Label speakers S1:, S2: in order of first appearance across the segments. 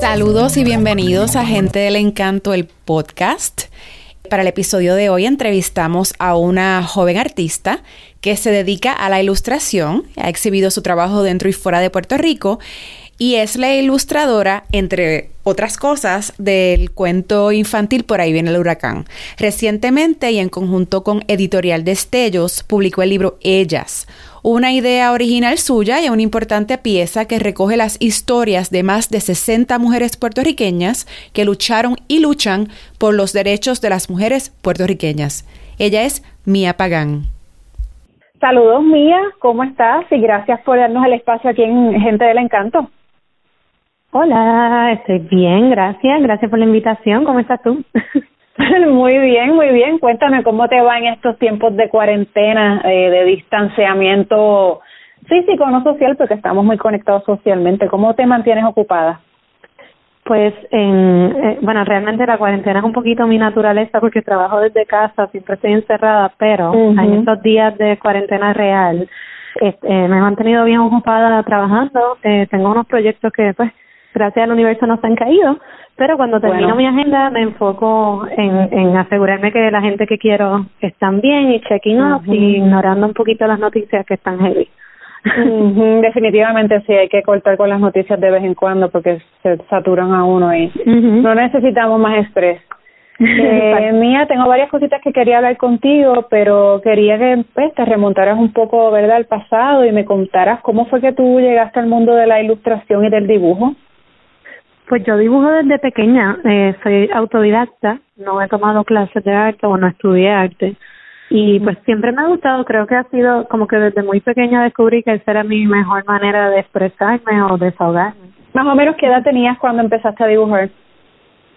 S1: Saludos y bienvenidos a Gente del Encanto, el podcast. Para el episodio de hoy entrevistamos a una joven artista que se dedica a la ilustración, ha exhibido su trabajo dentro y fuera de Puerto Rico y es la ilustradora, entre otras cosas, del cuento infantil Por ahí viene el huracán. Recientemente y en conjunto con Editorial Destellos publicó el libro Ellas, una idea original suya y una importante pieza que recoge las historias de más de 60 mujeres puertorriqueñas que lucharon y luchan por los derechos de las mujeres puertorriqueñas. Ella es Mía Pagán.
S2: Saludos Mía, ¿cómo estás? Y gracias por darnos el espacio aquí en Gente del Encanto.
S3: Hola, estoy bien, gracias. Gracias por la invitación. ¿Cómo estás tú?
S2: muy bien, muy bien. Cuéntame cómo te va en estos tiempos de cuarentena, eh, de distanciamiento físico, no social, porque estamos muy conectados socialmente. ¿Cómo te mantienes ocupada?
S3: Pues, en, eh, bueno, realmente la cuarentena es un poquito mi naturaleza porque trabajo desde casa, siempre estoy encerrada, pero en estos días de cuarentena real este, me he mantenido bien ocupada trabajando. Eh, tengo unos proyectos que, pues, gracias al universo no se han caído, pero cuando termino mi agenda me enfoco en, en asegurarme que la gente que quiero están bien y checking up y ignorando un poquito las noticias que están heavy.
S2: Definitivamente sí, hay que cortar con las noticias de vez en cuando porque se saturan a uno y no necesitamos más estrés. Eh, Mía, tengo varias cositas que quería hablar contigo, pero quería que pues, te remontaras un poco, ¿verdad?, al pasado y me contaras cómo fue que tú llegaste al mundo de la ilustración y del dibujo.
S3: Pues yo dibujo desde pequeña, eh, soy autodidacta, no he tomado clases de arte o no estudié arte. Y pues siempre me ha gustado, creo que ha sido como que desde muy pequeña descubrí que esa era mi mejor manera de expresarme o desahogarme.
S2: Más o menos, ¿qué edad tenías cuando empezaste a dibujar?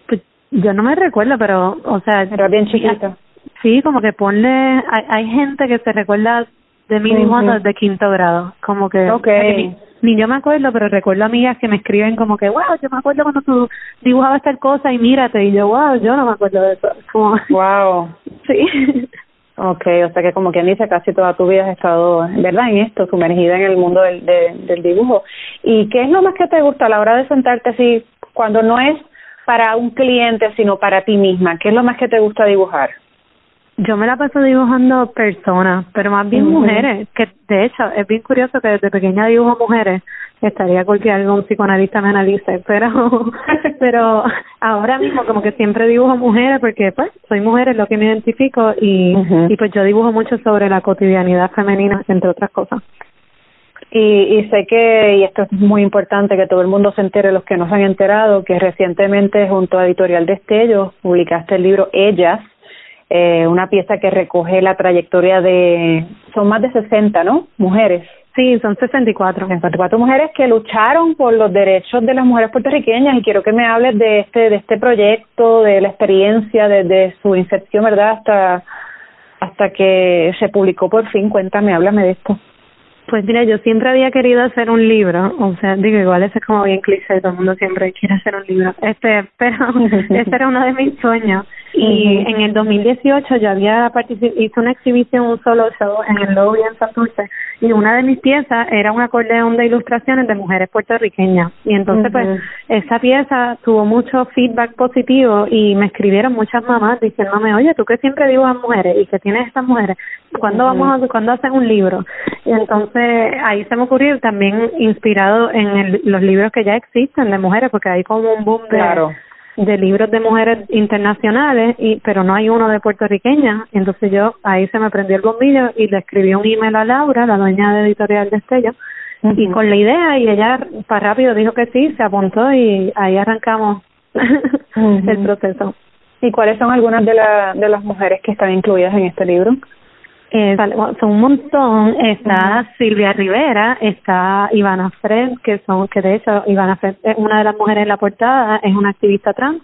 S3: Pues yo no me recuerdo, pero, o sea...
S2: Era bien chiquita.
S3: Sí, como que ponle... Hay, hay gente que se recuerda de mi dibujando desde quinto grado, como que...
S2: Okay
S3: ni yo me acuerdo, pero recuerdo amigas que me escriben como que, wow, yo me acuerdo cuando tú dibujabas tal cosa y mírate, y yo, wow, yo no me acuerdo de eso. Como...
S2: Wow.
S3: sí.
S2: Okay, o sea que como quien dice, casi toda tu vida has estado, ¿verdad?, en esto, sumergida en el mundo del, del dibujo. ¿Y qué es lo más que te gusta a la hora de sentarte así, cuando no es para un cliente, sino para ti misma? ¿Qué es lo más que te gusta dibujar?
S3: Yo me la paso dibujando personas, pero más bien mujeres, que de hecho es bien curioso que desde pequeña dibujo mujeres, estaría cualquier algún psicoanalista me analice, pero pero ahora mismo como que siempre dibujo mujeres porque pues soy mujer es lo que me identifico y, y pues yo dibujo mucho sobre la cotidianidad femenina, entre otras cosas.
S2: Y, y sé que, y esto es muy importante, que todo el mundo se entere, los que no se han enterado, que recientemente junto a Editorial Destellos publicaste el libro Ellas, eh, una pieza que recoge la trayectoria de, son más de 60, ¿no? Mujeres.
S3: Sí, son 64.
S2: 64 mujeres que lucharon por los derechos de las mujeres puertorriqueñas y quiero que me hables de este de este proyecto, de la experiencia desde su inserción, ¿verdad? Hasta hasta que se publicó por fin. Cuéntame, háblame de esto.
S3: Pues mira, yo siempre había querido hacer un libro, o sea, digo, igual ese es como bien cliché, todo el mundo siempre quiere hacer un libro, este, pero este era uno de mis sueños. Y en el 2018 yo había participado, hice una exhibición, un solo show en el Lobby en Santurce, y una de mis piezas era un acordeón de ilustraciones de mujeres puertorriqueñas. Y entonces, pues, esa pieza tuvo mucho feedback positivo y me escribieron muchas mamás diciéndome, oye, tú que siempre dibujas mujeres y que tienes estas mujeres, ¿cuándo vamos a, cuándo hacen un libro? Y entonces ahí se me ocurrió también inspirado en el, los libros que ya existen de mujeres, porque hay como un boom de de libros de mujeres internacionales, y pero no hay uno de puertorriqueña. Entonces yo ahí se me prendió el bombillo y le escribí un email a Laura, la dueña de Editorial de Estrella, y con la idea, y ella para rápido dijo que sí, se apuntó y ahí arrancamos el proceso.
S2: ¿Y cuáles son algunas de, la, de las mujeres que están incluidas en este libro?
S3: Eh, son un montón. Está Silvia Rivera, está Ivana Fred, que son, que de hecho Ivana Fred es una de las mujeres en la portada, es una activista trans.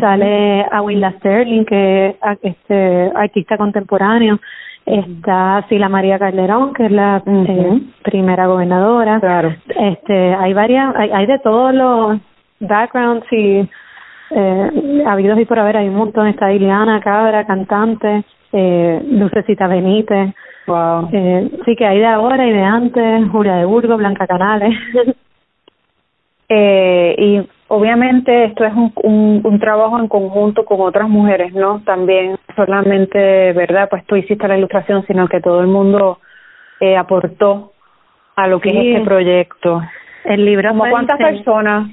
S3: Sale Awilda Sterling, que es este artista contemporáneo. Está Sila María Calderón, que es la eh, primera gobernadora.
S2: Claro.
S3: Este, hay varias, hay, hay de todos los backgrounds y eh, habidos y por haber, hay un montón. Está Ileana Cabra, cantante, eh, Lucecita Benítez.
S2: Wow.
S3: Eh, sí, que hay de ahora y de antes, Julia de Burgos, Blanca Canales.
S2: eh, y obviamente esto es un, un, un, trabajo en conjunto con otras mujeres, ¿no? También solamente, ¿verdad? Pues tú hiciste la ilustración, sino que todo el mundo eh, aportó a lo que es este proyecto.
S3: El libro.
S2: ¿Como cuántas personas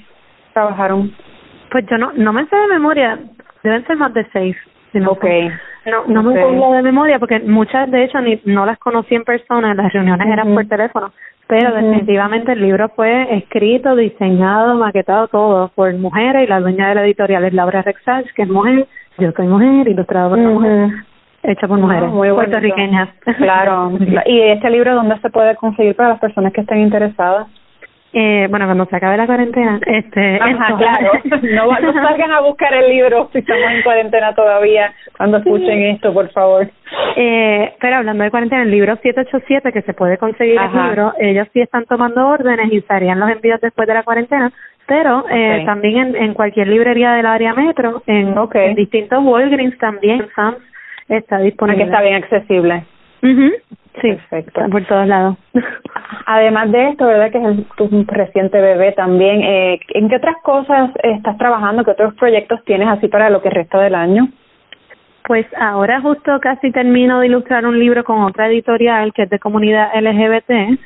S2: trabajaron?
S3: Pues yo no, no me sé de memoria, deben ser más de seis. Si no
S2: okay.
S3: No, no me acuerdo de memoria porque muchas de hecho ni no las conocí en persona, las reuniones eran por teléfono, pero definitivamente el libro fue escrito, diseñado, maquetado todo por mujeres y la dueña de la editorial es Laura Rexach, que es mujer, yo soy mujer, ilustrado por una mujer, hecha por mujeres
S2: muy
S3: puertorriqueñas.
S2: Claro. ¿Y este libro dónde se puede conseguir para las personas que estén interesadas?
S3: Eh, bueno, cuando se acabe la cuarentena, este,
S2: Ajá, claro. No, no salgan a buscar el libro si estamos en cuarentena todavía cuando escuchen esto, por favor.
S3: Eh, pero hablando de cuarentena, el libro 787 que se puede conseguir
S2: Ajá.
S3: el libro, ellos sí están tomando órdenes y se harían los envíos después de la cuarentena, pero eh,
S2: Okay.
S3: también en, en cualquier librería del área metro, en,
S2: Okay.
S3: en distintos Walgreens también, Sam's, está
S2: Aquí
S3: disponible.
S2: está bien accesible.
S3: Ujú, Sí,
S2: Perfecto.
S3: está por todos lados.
S2: Además de esto, ¿verdad? Que es el- tu reciente bebé también. Eh, ¿En qué otras cosas estás trabajando? ¿Qué otros proyectos tienes así para lo que resta del año?
S3: Pues ahora justo casi termino de ilustrar un libro con otra editorial que es de comunidad LGBT.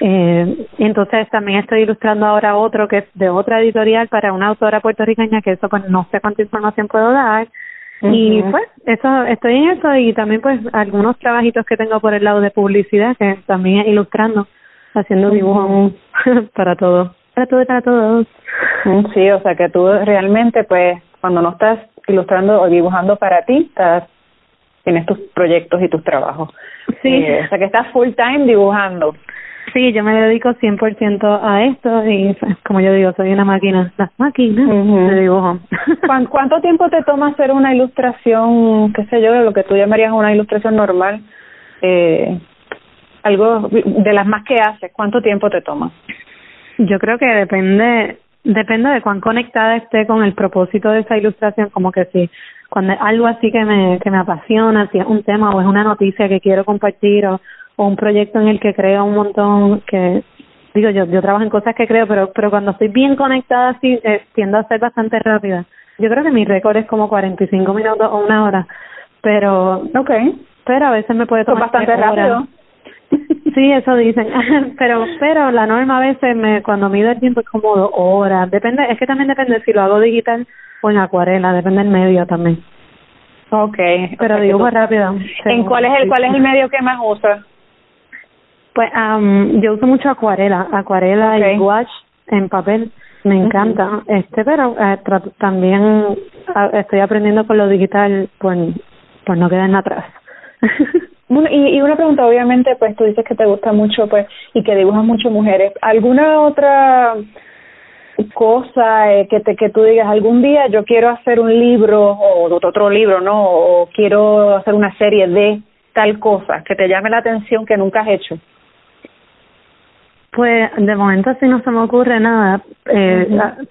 S3: Eh, entonces también estoy ilustrando ahora otro que es de otra editorial para una autora puertorriqueña que eso pues no sé cuánta información puedo dar. Y pues eso estoy en eso y también pues algunos trabajitos que tengo por el lado de publicidad que también ilustrando, haciendo dibujos para todo, para todo y para todos.
S2: Mm, Sí, o sea que tú realmente, pues, cuando no estás ilustrando o dibujando para ti, estás tienes tus proyectos y tus trabajos.
S3: Sí.
S2: Eh, o sea que estás full time dibujando.
S3: Sí, yo me dedico 100% a esto y como yo digo, soy una máquina, las máquinas
S2: Ujú.
S3: de dibujo.
S2: ¿Cuán- ¿Cuánto tiempo te toma hacer una ilustración, qué sé yo, de lo que tú llamarías una ilustración normal? Eh, algo de las más que haces, ¿cuánto tiempo te toma?
S3: Yo creo que depende depende de cuán conectada esté con el propósito de esa ilustración, como que si cuando algo así que me que me apasiona, si es un tema o es una noticia que quiero compartir o, o un proyecto en el que creo un montón que digo yo yo trabajo en cosas que creo, pero pero cuando estoy bien conectada así eh, tiendo a ser bastante rápida. Yo creo que mi récord es como 45 minutos o una hora, pero
S2: Okay.
S3: pero a veces me puede tomar
S2: bastante rápido.
S3: Sí, eso dicen, pero pero la norma a veces me cuando mido el tiempo es como dos horas, depende, es que también depende si lo hago digital o en acuarela, depende del medio también.
S2: Okay.
S3: Pero
S2: o sea
S3: dibujo
S2: tú-
S3: rápido.
S2: ¿En cuál es el cuál es el medio que más usas?
S3: Pues am, yo uso mucho acuarela, acuarela
S2: Ok.
S3: y wash en papel, me encanta, este, pero eh, también estoy aprendiendo con lo digital por por no quedarme atrás.
S2: Bueno, y, y una pregunta, obviamente, pues tú dices que te gusta mucho, pues, y que dibujas mucho mujeres. ¿Alguna otra cosa eh, que te que tú digas algún día yo quiero hacer un libro o otro libro, no? O quiero hacer una serie de tal cosa que te llame la atención que nunca has hecho.
S3: Pues de momento sí no se me ocurre nada, eh,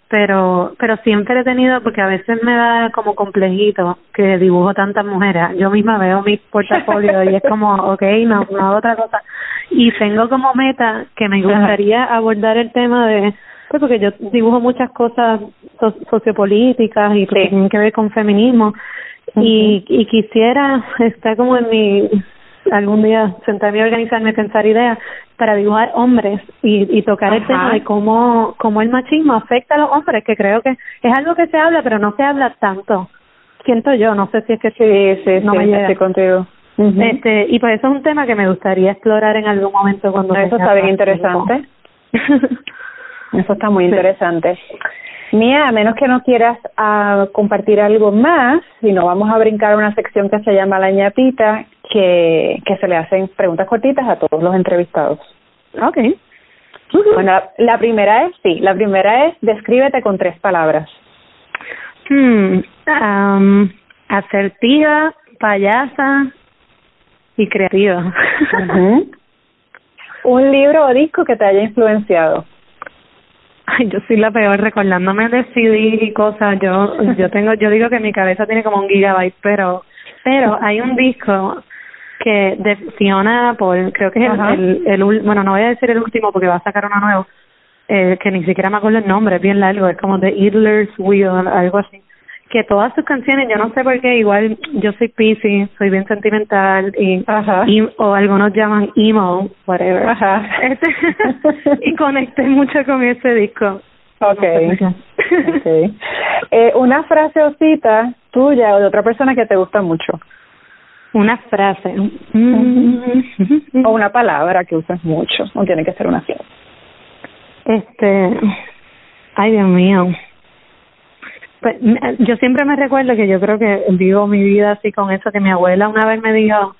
S3: pero pero siempre he tenido, porque a veces me da como complejito que dibujo tantas mujeres. Yo misma veo mi portafolio y es como, okay, no, no hago otra cosa. Y tengo como meta que me gustaría abordar el tema de, pues porque yo dibujo muchas cosas so- sociopolíticas y que tienen que ver con feminismo. Y, y quisiera estar como en mi algún día sentarme y organizarme, pensar ideas para dibujar hombres y, y tocar el tema de cómo, cómo el machismo afecta a los hombres, que creo que es algo que se habla, pero no se habla tanto. Siento yo, no sé si es que
S2: Sí, sí,
S3: no
S2: sí,
S3: me llega.
S2: contigo. Ujú.
S3: Este, y pues eso es un tema que me gustaría explorar en algún momento cuando
S2: Eso está bien interesante. Eso está muy
S3: Sí.
S2: interesante. Mía, a menos que no quieras ah, compartir algo más, si no vamos a brincar a una sección que se llama La ñapita, que, que se le hacen preguntas cortitas a todos los entrevistados.
S3: Okay.
S2: Bueno, la, la primera es, sí, la primera es, descríbete con tres palabras.
S3: Hmm, asertiva, payasa y creativa.
S2: Un libro o disco que te haya influenciado.
S3: Ay, yo soy la peor recordándome de CD y cosas. Yo yo tengo yo digo que mi cabeza tiene como un gigabyte, pero pero hay un disco que de Fiona Apple, creo que es el, el, bueno, no voy a decir el último porque va a sacar uno nuevo, eh, que ni siquiera me acuerdo el nombre, es bien largo, es como The Idler's Wheel, algo así. Que todas sus canciones, yo no sé por qué, igual yo soy Pisces, soy bien sentimental y, y o algunos llaman emo, whatever. Ajá. Este, y conecté mucho con ese disco.
S2: Okay. okay. Eh, una frase o cita tuya o de otra persona que te gusta mucho.
S3: Una frase.
S2: O una palabra que usas mucho. No tiene que ser una frase.
S3: Este. Ay, Dios mío. Pues, yo siempre me recuerdo que yo creo que vivo mi vida así con eso, que mi abuela una vez me dijo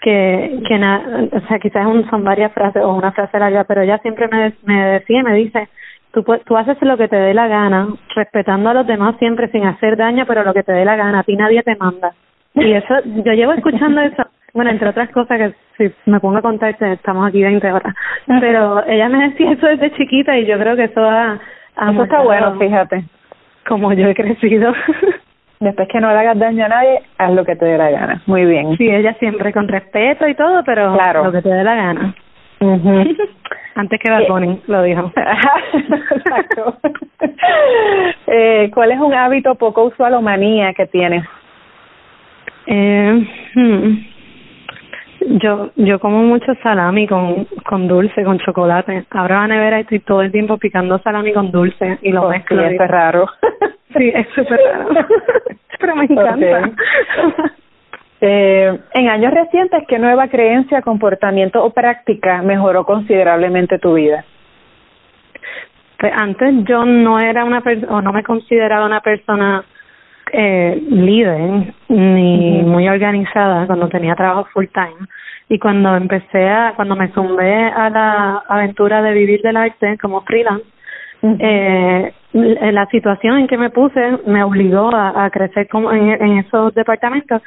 S3: que, que na, o sea, quizás son varias frases o una frase larga, pero ella siempre me, me decía, me dice, tú, tú haces lo que te dé la gana, respetando a los demás siempre sin hacer daño, pero lo que te dé la gana, a ti nadie te manda. Y eso, yo llevo escuchando eso, bueno, entre otras cosas que si me pongo a contarte, estamos aquí 20 horas, pero ella me decía eso desde chiquita y yo creo que eso ha...
S2: eso está bueno, fíjate.
S3: Como yo he crecido.
S2: Después que no le hagas daño a nadie, haz lo que te dé la gana. Muy bien.
S3: Sí, ella siempre con respeto y todo, pero claro. lo que te dé la gana. Antes que Bad eh, lo dijo. Exacto.
S2: eh, ¿Cuál es un hábito poco usual o manía que tienes?
S3: Eh, hmm. Yo yo como mucho salami con con dulce, con chocolate. Abro la nevera y estoy todo el tiempo picando salami con dulce y lo oh, mezclo.
S2: Sí, es raro.
S3: Sí, es súper raro. Pero me encanta.
S2: Eh, en años recientes, ¿qué nueva creencia, comportamiento o práctica mejoró considerablemente tu vida?
S3: Pues antes yo no era una persona, o no me consideraba una persona eh, líder ni muy organizada cuando tenía trabajo full time. Y cuando empecé a cuando me sumé a la aventura de vivir del arte como freelance eh, la situación en que me puse me obligó a, a crecer como en, en esos departamentos.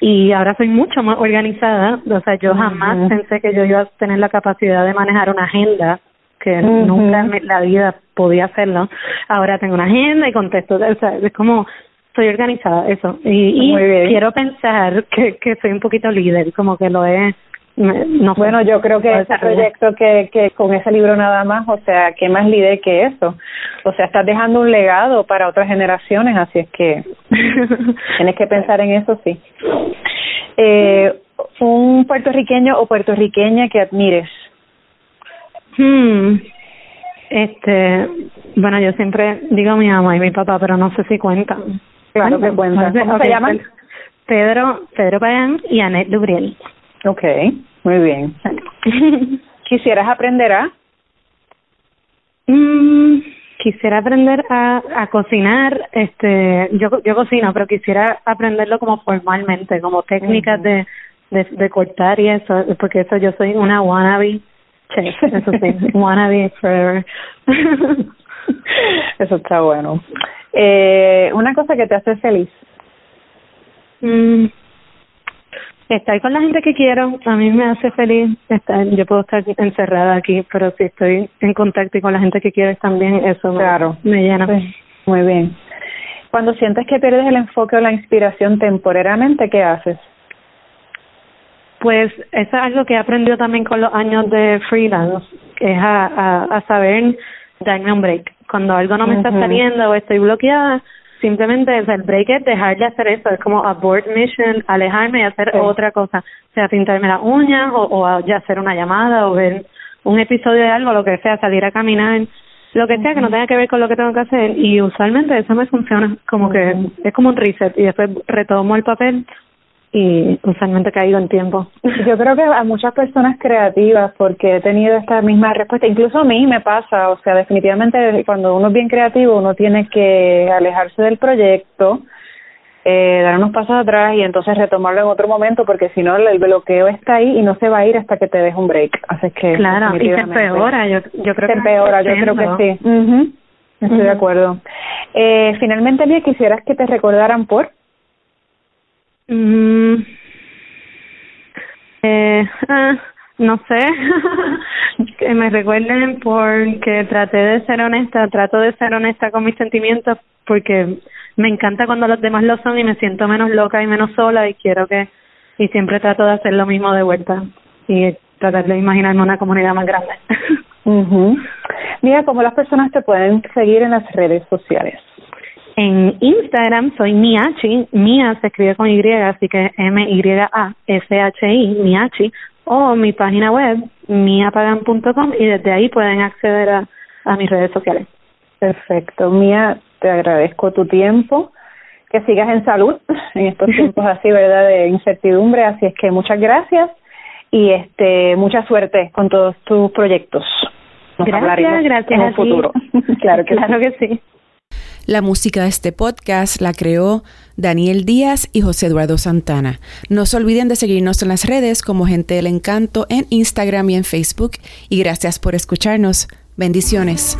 S3: Y ahora soy mucho más organizada. O sea yo jamás pensé que yo iba a tener la capacidad de manejar una agenda que nunca en la vida podía hacerlo. Ahora tengo una agenda y contesto o sea es como estoy organizada, eso. Y, quiero pensar que, que soy un poquito líder, como que lo es. No
S2: bueno, yo creo que ese proyecto que, que con ese libro nada más, o sea, ¿qué más líder que eso? O sea, estás dejando un legado para otras generaciones, así es que tienes que pensar en eso, sí. Eh, un puertorriqueño o puertorriqueña que admires.
S3: Hmm. Este, bueno, yo siempre digo mi mamá y mi papá, pero no sé si cuentan.
S2: Claro que cuenta. ¿Cómo se llaman?
S3: Pedro, Pedro Payán y Annette Dubriel.
S2: Okay, muy bien. ¿Quisieras aprender a?
S3: Mm, quisiera aprender a, a cocinar, este, yo, yo cocino, pero quisiera aprenderlo como formalmente, como técnicas de, de, de cortar y eso, porque eso yo soy una wannabe chef, eso sí, wannabe forever.
S2: eso está bueno. Eh, una cosa que te hace feliz.
S3: Mm, estar con la gente que quiero, a mí me hace feliz. Estar, yo puedo estar encerrada aquí, pero si estoy en contacto y con la gente que quieres también, eso claro. me, llena.
S2: muy bien. Cuando sientes que pierdes el enfoque o la inspiración temporariamente, ¿qué haces?
S3: Pues eso es algo que he aprendido también con los años de freelance, es a, a, a saber darme un break cuando algo no me está saliendo o estoy bloqueada, simplemente es el break es dejar de hacer eso, es como abort mission, alejarme y hacer otra cosa, o sea, pintarme las uñas o, o ya hacer una llamada o ver un episodio de algo, lo que sea, salir a caminar, lo que sea que no tenga que ver con lo que tengo que hacer. Y usualmente eso me funciona, como que es como un reset y después retomo el papel y usualmente caído en tiempo.
S2: Yo creo que a muchas personas creativas, porque he tenido esta misma respuesta, incluso a mí me pasa, o sea, definitivamente cuando uno es bien creativo, uno tiene que alejarse del proyecto, eh, dar unos pasos atrás y entonces retomarlo en otro momento, porque si no el bloqueo está ahí y no se va a ir hasta que te deje un break. Así que
S3: claro, y se empeora, yo, yo creo
S2: se empeora, yo creo que sí. Estoy de acuerdo. Eh, finalmente, Lía, quisieras que te recordaran por
S3: Mm, Eh, ah, no sé, que me recuerden porque traté de ser honesta, trato de ser honesta con mis sentimientos porque me encanta cuando los demás lo son y me siento menos loca y menos sola y quiero que, y siempre trato de hacer lo mismo de vuelta y tratar de imaginarme una comunidad más grande.
S2: mhm Mira, ¿cómo las personas te pueden seguir en las redes sociales?
S3: En Instagram soy Miachi, Mia se escribe con Y, así que M-Y-A-S-H-I, Miachi, o mi página web, miapagan.com, y desde ahí pueden acceder a, a mis redes sociales.
S2: Perfecto. Mía, te agradezco tu tiempo. Que sigas en salud en estos tiempos así, ¿verdad? De incertidumbre. Así es que muchas gracias y este mucha suerte con todos tus proyectos.
S3: gracias, gracias
S2: en el futuro.
S3: claro que, claro que sí.
S1: La música de este podcast la creó Daniel Díaz y José Eduardo Santana. No se olviden de seguirnos en las redes como Gente del Encanto en Instagram y en Facebook. Y gracias por escucharnos. Bendiciones.